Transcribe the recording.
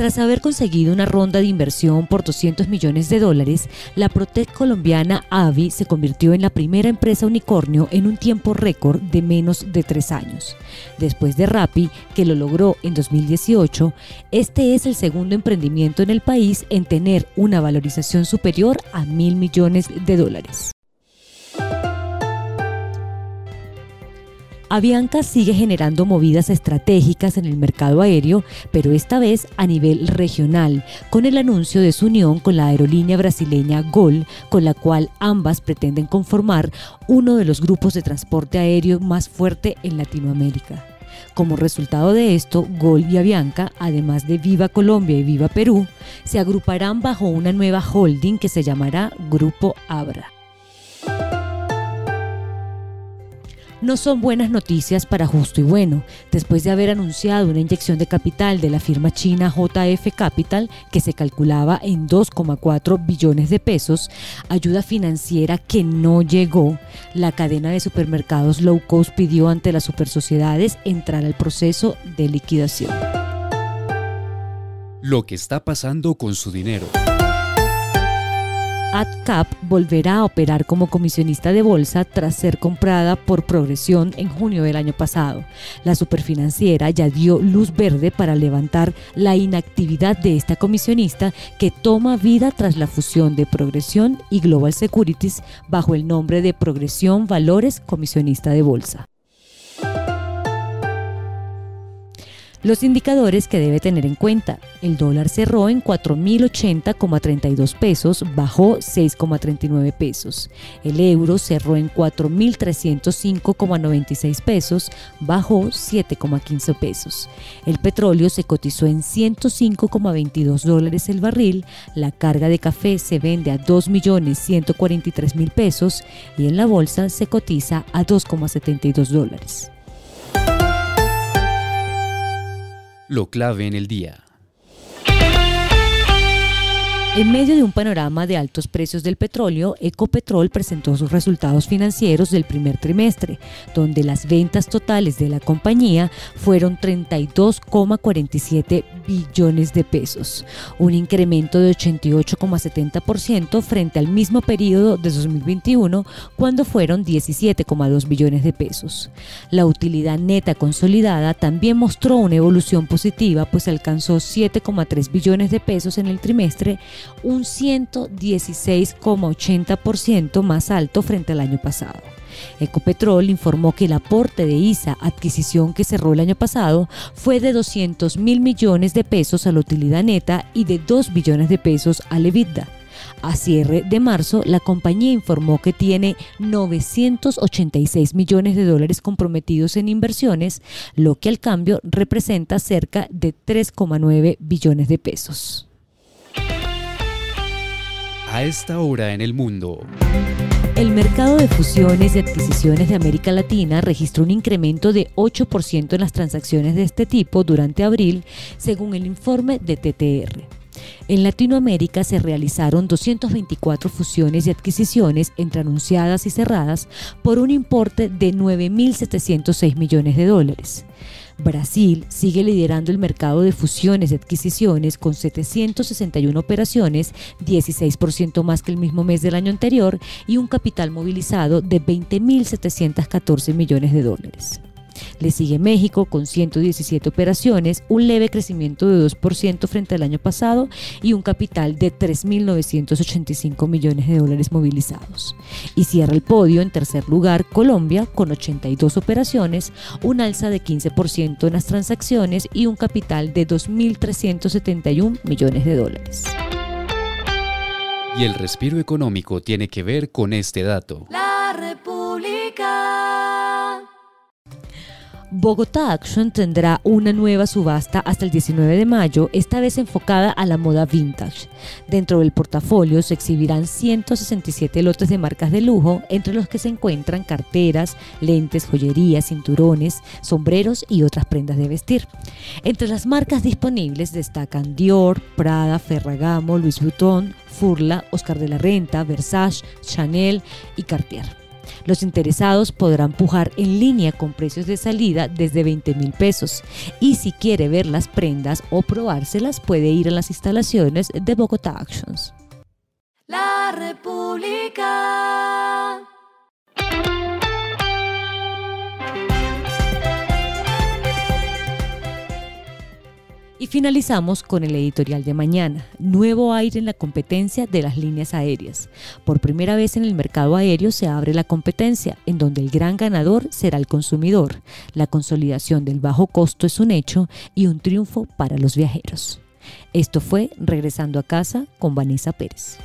Tras haber conseguido una ronda de inversión por 200 millones de dólares, la Protec colombiana Avi se convirtió en la primera empresa unicornio en un tiempo récord de menos de tres años. Después de Rappi, que lo logró en 2018, este es el segundo emprendimiento en el país en tener una valorización superior a mil millones de dólares. Avianca sigue generando movidas estratégicas en el mercado aéreo, pero esta vez a nivel regional, con el anuncio de su unión con la aerolínea brasileña Gol, con la cual ambas pretenden conformar uno de los grupos de transporte aéreo más fuerte en Latinoamérica. Como resultado de esto, Gol y Avianca, además de Viva Colombia y Viva Perú, se agruparán bajo una nueva holding que se llamará Grupo Abra. No son buenas noticias para Justo y Bueno, después de haber anunciado una inyección de capital de la firma china JF Capital, que se calculaba en 2,4 billones de pesos, ayuda financiera que no llegó, la cadena de supermercados low cost pidió ante las supersociedades entrar al proceso de liquidación. Lo que está pasando con su dinero. AdCap volverá a operar como comisionista de bolsa tras ser comprada por Progresión en junio del año pasado. La superfinanciera ya dio luz verde para levantar la inactividad de esta comisionista que toma vida tras la fusión de Progresión y Global Securities bajo el nombre de Progresión Valores Comisionista de Bolsa. Los indicadores que debe tener en cuenta. El dólar cerró en 4.080,32 pesos, bajó 6,39 pesos. El euro cerró en 4.305,96 pesos, bajó 7,15 pesos. El petróleo se cotizó en 105,22 dólares el barril. La carga de café se vende a 2.143.000 pesos y en la bolsa se cotiza a 2,72 dólares. Lo clave en el día. En medio de un panorama de altos precios del petróleo, Ecopetrol presentó sus resultados financieros del primer trimestre, donde las ventas totales de la compañía fueron 32,47 billones de pesos, un incremento de 88,70% frente al mismo periodo de 2021, cuando fueron 17,2 billones de pesos. La utilidad neta consolidada también mostró una evolución positiva, pues alcanzó 7,3 billones de pesos en el trimestre, un 116,80% más alto frente al año pasado. Ecopetrol informó que el aporte de ISA, adquisición que cerró el año pasado, fue de 200 mil millones de pesos a la utilidad neta y de 2 billones de pesos a EBITDA. A cierre de marzo, la compañía informó que tiene 986 millones de dólares comprometidos en inversiones, lo que al cambio representa cerca de 3,9 billones de pesos a esta hora en el mundo. El mercado de fusiones y adquisiciones de América Latina registró un incremento de 8% en las transacciones de este tipo durante abril, según el informe de TTR. En Latinoamérica se realizaron 224 fusiones y adquisiciones entre anunciadas y cerradas por un importe de 9.706 millones de dólares. Brasil sigue liderando el mercado de fusiones y adquisiciones con 761 operaciones, 16% más que el mismo mes del año anterior y un capital movilizado de 20.714 millones de dólares. Le sigue México con 117 operaciones, un leve crecimiento de 2% frente al año pasado y un capital de 3.985 millones de dólares movilizados. Y cierra el podio en tercer lugar Colombia con 82 operaciones, un alza de 15% en las transacciones y un capital de 2.371 millones de dólares. Y el respiro económico tiene que ver con este dato. La República. Bogotá Action tendrá una nueva subasta hasta el 19 de mayo, esta vez enfocada a la moda vintage. Dentro del portafolio se exhibirán 167 lotes de marcas de lujo, entre los que se encuentran carteras, lentes, joyería, cinturones, sombreros y otras prendas de vestir. Entre las marcas disponibles destacan Dior, Prada, Ferragamo, Louis Vuitton, Furla, Oscar de la Renta, Versace, Chanel y Cartier. Los interesados podrán pujar en línea con precios de salida desde 20 mil pesos y si quiere ver las prendas o probárselas puede ir a las instalaciones de Bogotá Actions. La República. Finalizamos con el editorial de mañana, nuevo aire en la competencia de las líneas aéreas. Por primera vez en el mercado aéreo se abre la competencia, en donde el gran ganador será el consumidor. La consolidación del bajo costo es un hecho y un triunfo para los viajeros. Esto fue Regresando a casa con Vanessa Pérez.